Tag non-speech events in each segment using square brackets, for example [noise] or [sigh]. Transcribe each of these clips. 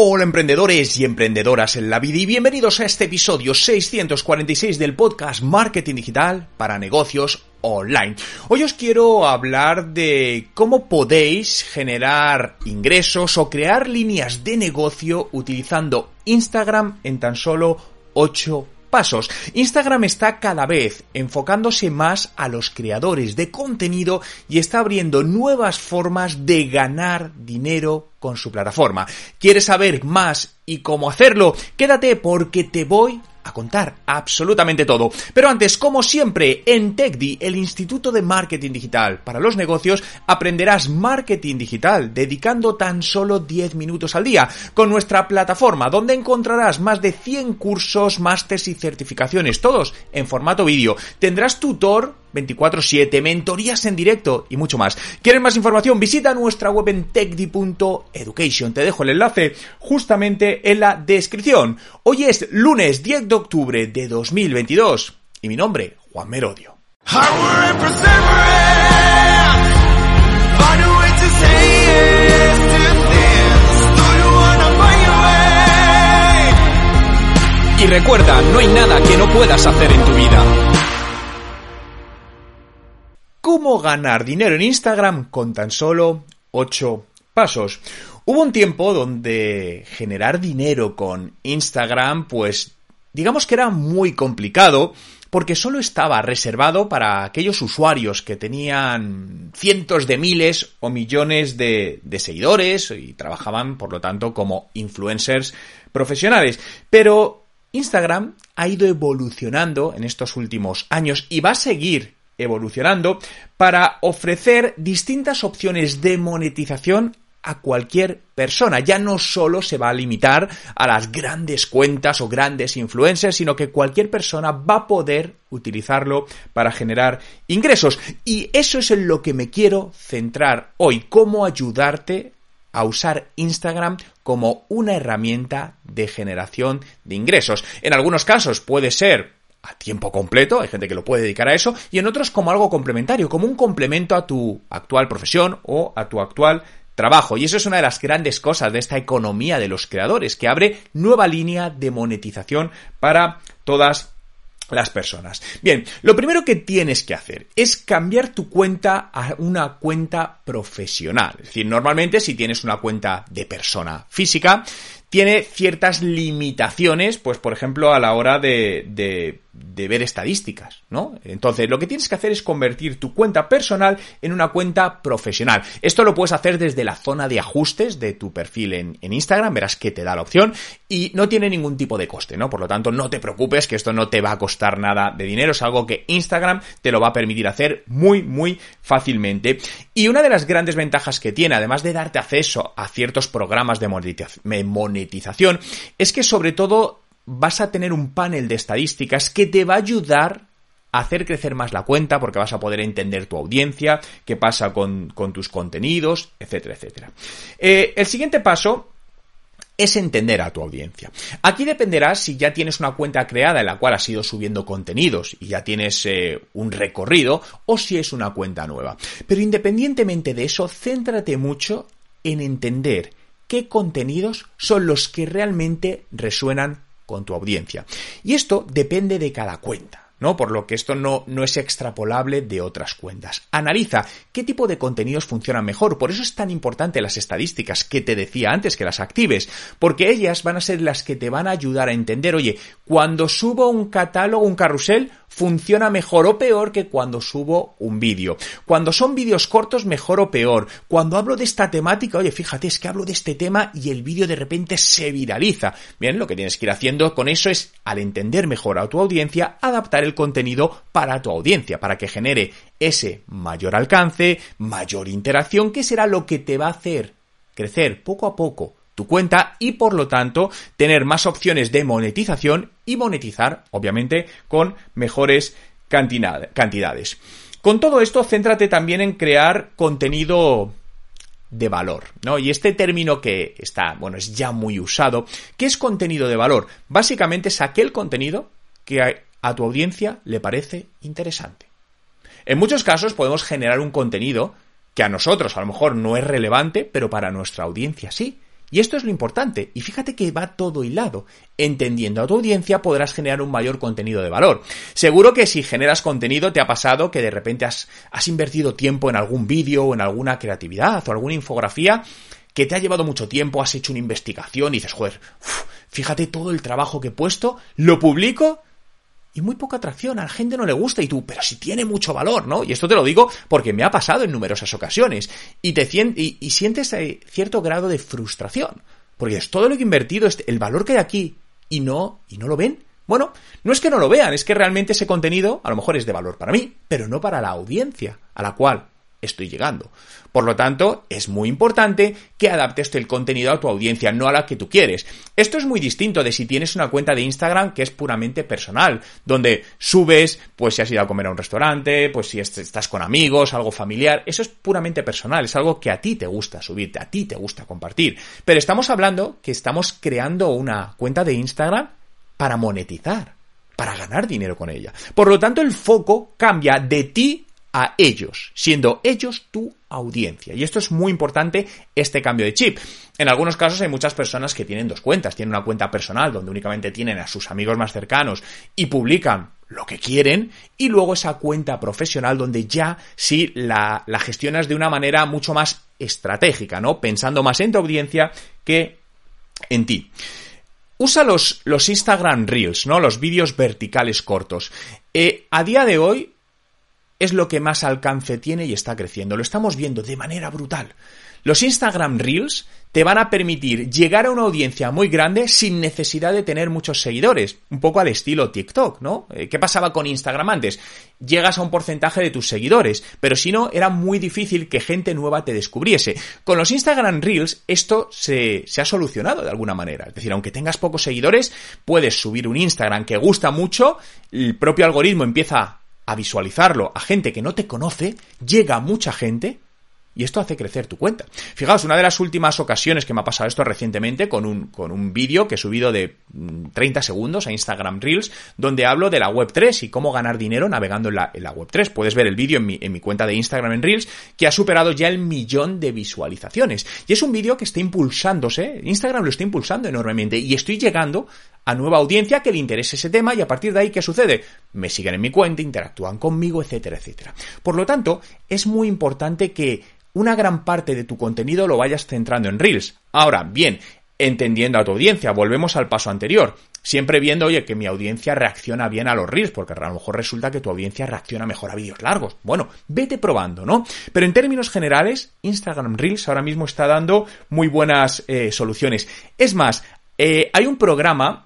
Hola emprendedores y emprendedoras en la vida y bienvenidos a este episodio 646 del podcast Marketing Digital para negocios online. Hoy os quiero hablar de cómo podéis generar ingresos o crear líneas de negocio utilizando Instagram en tan solo 8 pasos. Instagram está cada vez enfocándose más a los creadores de contenido y está abriendo nuevas formas de ganar dinero con su plataforma. ¿Quieres saber más y cómo hacerlo? Quédate porque te voy a contar absolutamente todo. Pero antes, como siempre, en TechDi, el Instituto de Marketing Digital para los negocios, aprenderás marketing digital dedicando tan solo 10 minutos al día con nuestra plataforma donde encontrarás más de 100 cursos, másters y certificaciones, todos en formato vídeo. Tendrás tutor 24/7, mentorías en directo y mucho más. ¿Quieres más información? Visita nuestra web en techdi.education. Te dejo el enlace justamente en la descripción. Hoy es lunes 10 de octubre de 2022 y mi nombre, Juan Merodio. Y recuerda, no hay nada que no puedas hacer en tu vida. ¿Cómo ganar dinero en Instagram con tan solo 8 pasos? Hubo un tiempo donde generar dinero con Instagram, pues digamos que era muy complicado porque solo estaba reservado para aquellos usuarios que tenían cientos de miles o millones de, seguidores y trabajaban, por lo tanto, como influencers profesionales. Pero Instagram ha ido evolucionando en estos últimos años y va a seguir evolucionando para ofrecer distintas opciones de monetización a cualquier persona. Ya no solo se va a limitar a las grandes cuentas o grandes influencers, sino que cualquier persona va a poder utilizarlo para generar ingresos. Y eso es en lo que me quiero centrar hoy, cómo ayudarte a usar Instagram como una herramienta de generación de ingresos. En algunos casos puede ser a tiempo completo, hay gente que lo puede dedicar a eso, y en otros como algo complementario, como un complemento a tu actual profesión o a tu actual trabajo. Y eso es una de las grandes cosas de esta economía de los creadores, que abre nueva línea de monetización para todas las personas. Bien, lo primero que tienes que hacer es cambiar tu cuenta a una cuenta profesional. Es decir, normalmente si tienes una cuenta de persona física, tiene ciertas limitaciones, pues por ejemplo a la hora de, de de ver estadísticas, ¿no? Entonces, lo que tienes que hacer es convertir tu cuenta personal en una cuenta profesional. Esto lo puedes hacer desde la zona de ajustes de tu perfil en, en, Instagram, verás que te da la opción y no tiene ningún tipo de coste, ¿no? Por lo tanto, no te preocupes que esto no te va a costar nada de dinero, es algo que Instagram te lo va a permitir hacer muy, muy fácilmente. Y una de las grandes ventajas que tiene, además de darte acceso a ciertos programas de monetización, es que sobre todo vas a tener un panel de estadísticas que te va a ayudar a hacer crecer más la cuenta porque vas a poder entender tu audiencia, qué pasa con, tus contenidos, etcétera, etcétera. Eh, el siguiente paso es entender a tu audiencia. Aquí dependerá si ya tienes una cuenta creada en la cual has ido subiendo contenidos y ya tienes eh, un recorrido o si es una cuenta nueva. Pero independientemente de eso, céntrate mucho en entender qué contenidos son los que realmente resuenan con tu audiencia. Y esto depende de cada cuenta. ¿no? Por lo que esto no, no es extrapolable de otras cuentas. Analiza qué tipo de contenidos funcionan mejor. Por eso es tan importante las estadísticas que te decía antes que las actives, porque ellas van a ser las que te van a ayudar a entender, oye, cuando subo un catálogo, un carrusel, funciona mejor o peor que cuando subo un vídeo. Cuando son vídeos cortos, mejor o peor. Cuando hablo de esta temática, oye, fíjate, es que hablo de este tema y el vídeo de repente se viraliza. Bien, lo que tienes que ir haciendo con eso es, al entender mejor a tu audiencia, adaptar el contenido para tu audiencia, para que genere ese mayor alcance, mayor interacción, que será lo que te va a hacer crecer poco a poco tu cuenta y por lo tanto tener más opciones de monetización y monetizar, obviamente, con mejores cantidades. Con todo esto, céntrate también en crear contenido de valor, ¿no? Y este término que está, bueno, es ya muy usado, ¿qué es contenido de valor? Básicamente es aquel contenido que a tu audiencia le parece interesante. En muchos casos podemos generar un contenido que a nosotros a lo mejor no es relevante, pero para nuestra audiencia sí. Y esto es lo importante, y fíjate que va todo hilado. Entendiendo a tu audiencia podrás generar un mayor contenido de valor. Seguro que si generas contenido te ha pasado que de repente has, invertido tiempo en algún vídeo o en alguna creatividad o alguna infografía que te ha llevado mucho tiempo, has hecho una investigación y dices, joder, fíjate todo el trabajo que he puesto, lo publico y muy poca atracción, a la gente no le gusta y tú, pero si tiene mucho valor, ¿no? Y esto te lo digo porque me ha pasado en numerosas ocasiones y te y, sientes eh, cierto grado de frustración, porque es todo lo que he invertido, este, el valor que hay aquí y no y no lo ven. Bueno, no es que no lo vean, es que realmente ese contenido a lo mejor es de valor para mí, pero no para la audiencia a la cual estoy llegando. Por lo tanto, es muy importante que adaptes el contenido a tu audiencia, no a la que tú quieres. Esto es muy distinto de si tienes una cuenta de Instagram que es puramente personal, donde subes, pues si has ido a comer a un restaurante, pues si estás con amigos, algo familiar, eso es puramente personal, es algo que a ti te gusta subirte, a ti te gusta compartir. Pero estamos hablando que estamos creando una cuenta de Instagram para monetizar, para ganar dinero con ella. Por lo tanto, el foco cambia de ti a ellos, siendo ellos tu audiencia. Y esto es muy importante, este cambio de chip. En algunos casos hay muchas personas que tienen dos cuentas. Tienen una cuenta personal donde únicamente tienen a sus amigos más cercanos y publican lo que quieren y luego esa cuenta profesional donde ya sí la, la gestionas de una manera mucho más estratégica, ¿no? Pensando más en tu audiencia que en ti. Usa los, Instagram Reels, ¿no? Los vídeos verticales cortos. Eh, a día de hoy, es lo que más alcance tiene y está creciendo. Lo estamos viendo de manera brutal. Los Instagram Reels te van a permitir llegar a una audiencia muy grande sin necesidad de tener muchos seguidores, un poco al estilo TikTok, ¿no? Eh, ¿Qué pasaba con Instagram antes? Llegas a un porcentaje de tus seguidores, pero si no, era muy difícil que gente nueva te descubriese. Con los Instagram Reels esto se, se ha solucionado de alguna manera. Es decir, aunque tengas pocos seguidores, puedes subir un Instagram que gusta mucho, el propio algoritmo empieza a visualizarlo a gente que no te conoce, llega mucha gente y esto hace crecer tu cuenta. Fijaos, una de las últimas ocasiones que me ha pasado esto recientemente con un, con un vídeo que he subido de 30 mm, segundos a Instagram Reels, donde hablo de la Web3 y cómo ganar dinero navegando en la, en la Web3. Puedes ver el vídeo en mi, en mi cuenta de Instagram en Reels, que ha superado ya el millón de visualizaciones. Y es un vídeo que está impulsándose, Instagram lo está impulsando enormemente, y estoy llegando a nueva audiencia que le interese ese tema y a partir de ahí, ¿qué sucede? Me siguen en mi cuenta, interactúan conmigo, etcétera, etcétera. Por lo tanto, es muy importante que una gran parte de tu contenido lo vayas centrando en Reels. Ahora, bien, entendiendo a tu audiencia, volvemos al paso anterior. Siempre viendo, oye, que mi audiencia reacciona bien a los Reels, porque a lo mejor resulta que tu audiencia reacciona mejor a vídeos largos. Bueno, vete probando, ¿no? Pero en términos generales, Instagram Reels ahora mismo está dando muy buenas eh, soluciones. Es más, eh, hay un programa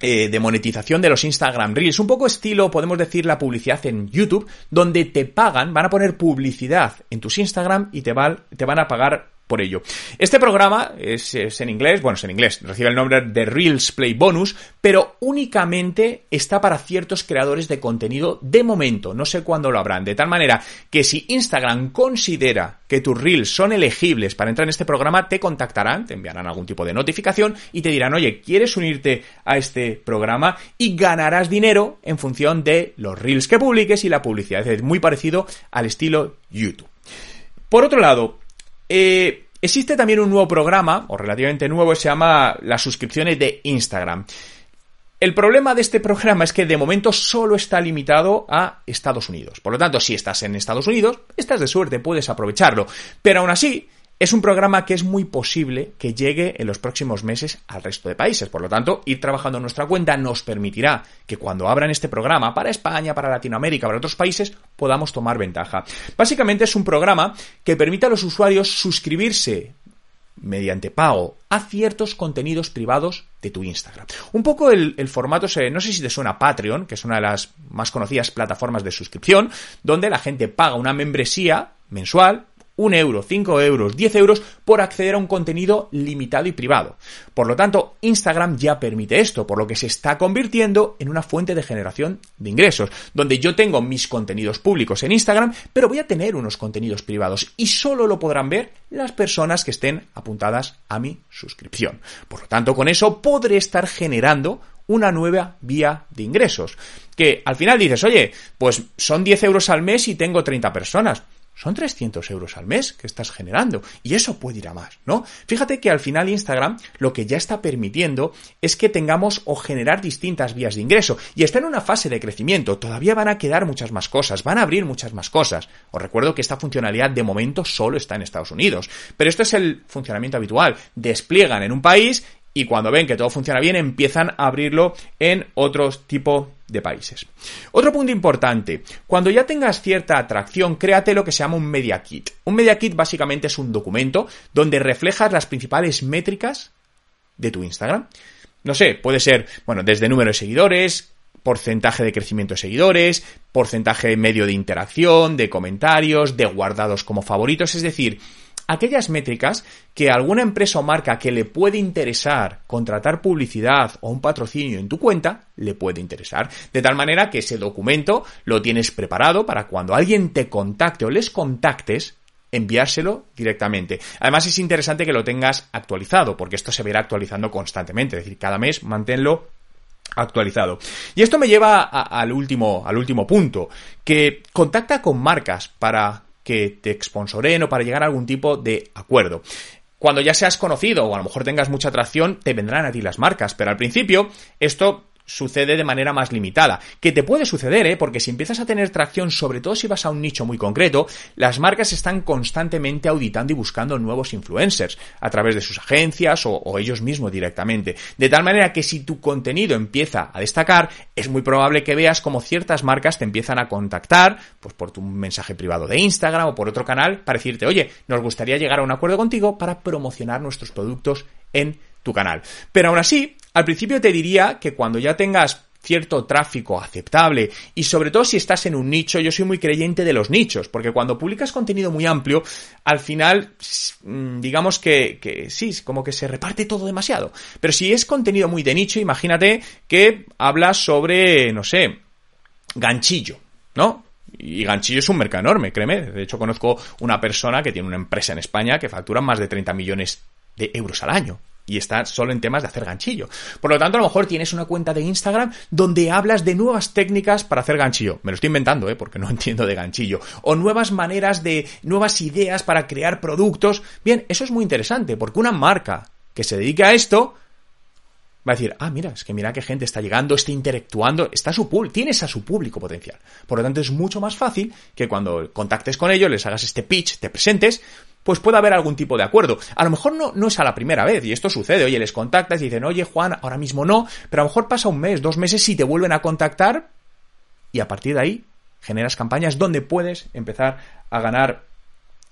eh, de monetización de los Instagram Reels, un poco estilo, podemos decir, la publicidad en YouTube, donde te pagan, van a poner publicidad en tus Instagram y te, te van a pagar por ello. Este programa es, en inglés, bueno, es en inglés, recibe el nombre de Reels Play Bonus, pero únicamente está para ciertos creadores de contenido de momento, no sé cuándo lo habrán, de tal manera que si Instagram considera que tus Reels son elegibles para entrar en este programa, te contactarán, te enviarán algún tipo de notificación y te dirán, oye, ¿quieres unirte a este programa? Y ganarás dinero en función de los Reels que publiques y la publicidad. Es muy parecido al estilo YouTube. Por otro lado, eh, existe también un nuevo programa, o relativamente nuevo, se llama las suscripciones de Instagram. El problema de este programa es que de momento solo está limitado a Estados Unidos. Por lo tanto, si estás en Estados Unidos, estás de suerte, puedes aprovecharlo. Pero aún así, es un programa que es muy posible que llegue en los próximos meses al resto de países. Por lo tanto, ir trabajando en nuestra cuenta nos permitirá que cuando abran este programa para España, para Latinoamérica, para otros países, podamos tomar ventaja. Básicamente es un programa que permite a los usuarios suscribirse mediante pago a ciertos contenidos privados de tu Instagram. Un poco el, formato, no sé si te suena Patreon, que es una de las más conocidas plataformas de suscripción, donde la gente paga una membresía mensual un euro, cinco euros, diez euros por acceder a un contenido limitado y privado. Por lo tanto, Instagram ya permite esto, por lo que se está convirtiendo en una fuente de generación de ingresos, donde yo tengo mis contenidos públicos en Instagram, pero voy a tener unos contenidos privados y solo lo podrán ver las personas que estén apuntadas a mi suscripción. Por lo tanto, con eso podré estar generando una nueva vía de ingresos. Que al final dices, oye, pues son 10 euros al mes y tengo 30 personas son 300 euros al mes que estás generando y eso puede ir a más, ¿no? Fíjate que al final Instagram lo que ya está permitiendo es que tengamos o generar distintas vías de ingreso y está en una fase de crecimiento, todavía van a quedar muchas más cosas, van a abrir muchas más cosas. Os recuerdo que esta funcionalidad de momento solo está en Estados Unidos, pero esto es el funcionamiento habitual, despliegan en un país y cuando ven que todo funciona bien empiezan a abrirlo en otros tipo de países. Otro punto importante, cuando ya tengas cierta atracción, créate lo que se llama un media kit. Un media kit básicamente es un documento donde reflejas las principales métricas de tu Instagram. No sé, puede ser, bueno, desde número de seguidores, porcentaje de crecimiento de seguidores, porcentaje medio de interacción, de comentarios, de guardados como favoritos, es decir, aquellas métricas que alguna empresa o marca que le puede interesar contratar publicidad o un patrocinio en tu cuenta, le puede interesar. De tal manera que ese documento lo tienes preparado para cuando alguien te contacte o les contactes, enviárselo directamente. Además es interesante que lo tengas actualizado, porque esto se verá actualizando constantemente, es decir, cada mes manténlo actualizado. Y esto me lleva al último, al último punto, que contacta con marcas para que te exponsoren o para llegar a algún tipo de acuerdo. Cuando ya seas conocido o a lo mejor tengas mucha atracción, te vendrán a ti las marcas, pero al principio esto sucede de manera más limitada. Que te puede suceder, ¿eh? Porque si empiezas a tener tracción, sobre todo si vas a un nicho muy concreto, las marcas están constantemente auditando y buscando nuevos influencers a través de sus agencias o, o ellos mismos directamente. De tal manera que si tu contenido empieza a destacar, es muy probable que veas como ciertas marcas te empiezan a contactar, pues por tu mensaje privado de Instagram o por otro canal, para decirte, oye, nos gustaría llegar a un acuerdo contigo para promocionar nuestros productos en tu canal. Pero aún así, al principio te diría que cuando ya tengas cierto tráfico aceptable y sobre todo si estás en un nicho, yo soy muy creyente de los nichos, porque cuando publicas contenido muy amplio, al final mm, digamos que, que sí, como que se reparte todo demasiado. Pero si es contenido muy de nicho, imagínate que hablas sobre, no sé, ganchillo, ¿no? Y ganchillo es un mercado enorme, créeme. De hecho, conozco una persona que tiene una empresa en España que factura más de 30 millones de euros al año y está solo en temas de hacer ganchillo. Por lo tanto, a lo mejor tienes una cuenta de Instagram donde hablas de nuevas técnicas para hacer ganchillo. Me lo estoy inventando, ¿eh? Porque no [laughs] entiendo de ganchillo. O nuevas maneras de, nuevas ideas para crear productos. Bien, eso es muy interesante, porque una marca que se dedica a esto va a decir, ah, mira, es que mira qué gente está llegando, está interactuando, está su pool, tienes a su público potencial. Por lo tanto, es mucho más fácil que cuando contactes con ellos, les hagas este pitch, te presentes, pues puede haber algún tipo de acuerdo. A lo mejor no, no es a la primera vez, y esto sucede, oye, les contactas y dicen, oye, Juan, ahora mismo no, pero a lo mejor pasa un mes, dos meses y te vuelven a contactar, y a partir de ahí generas campañas donde puedes empezar a ganar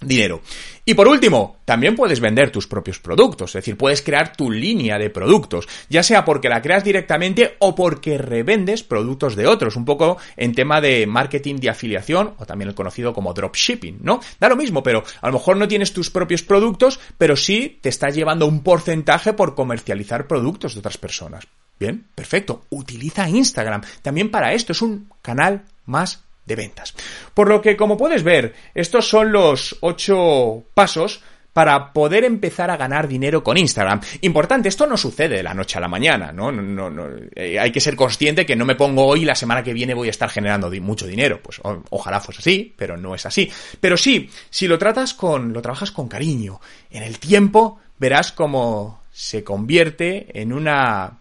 dinero. Y por último, también puedes vender tus propios productos, es decir, puedes crear tu línea de productos, ya sea porque la creas directamente o porque revendes productos de otros, un poco en tema de marketing de afiliación o también el conocido como dropshipping, ¿no? Da lo mismo, pero a lo mejor no tienes tus propios productos, pero sí te estás llevando un porcentaje por comercializar productos de otras personas. Bien, perfecto. Utiliza Instagram también para esto, es un canal más de ventas. Por lo que, como puedes ver, estos son los ocho pasos para poder empezar a ganar dinero con Instagram. Importante, esto no sucede de la noche a la mañana, ¿no? no, no eh, hay que ser consciente que no me pongo hoy y la semana que viene voy a estar generando mucho dinero. Pues ojalá fuese así, pero no es así. Pero sí, si lo tratas con, lo trabajas con cariño, en el tiempo verás cómo se convierte en una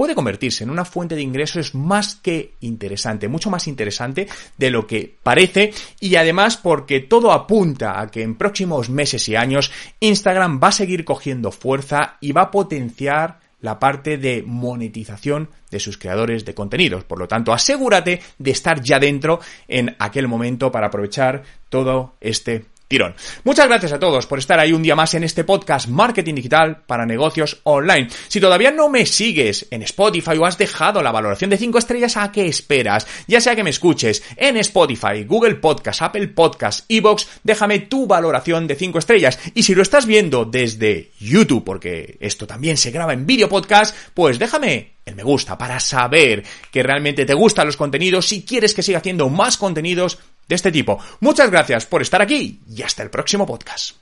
puede convertirse en una fuente de ingresos más que interesante, mucho más interesante de lo que parece y además porque todo apunta a que en próximos meses y años Instagram va a seguir cogiendo fuerza y va a potenciar la parte de monetización de sus creadores de contenidos. Por lo tanto, asegúrate de estar ya dentro en aquel momento para aprovechar todo este tirón. Muchas gracias a todos por estar ahí un día más en este podcast Marketing Digital para negocios online. Si todavía no me sigues en Spotify o has dejado la valoración de 5 estrellas, ¿a qué esperas? Ya sea que me escuches en Spotify, Google Podcast, Apple Podcast, Evox, déjame tu valoración de 5 estrellas. Y si lo estás viendo desde YouTube, porque esto también se graba en vídeo podcast, pues déjame me gusta para saber que realmente te gustan los contenidos, si quieres que siga haciendo más contenidos de este tipo. Muchas gracias por estar aquí y hasta el próximo podcast.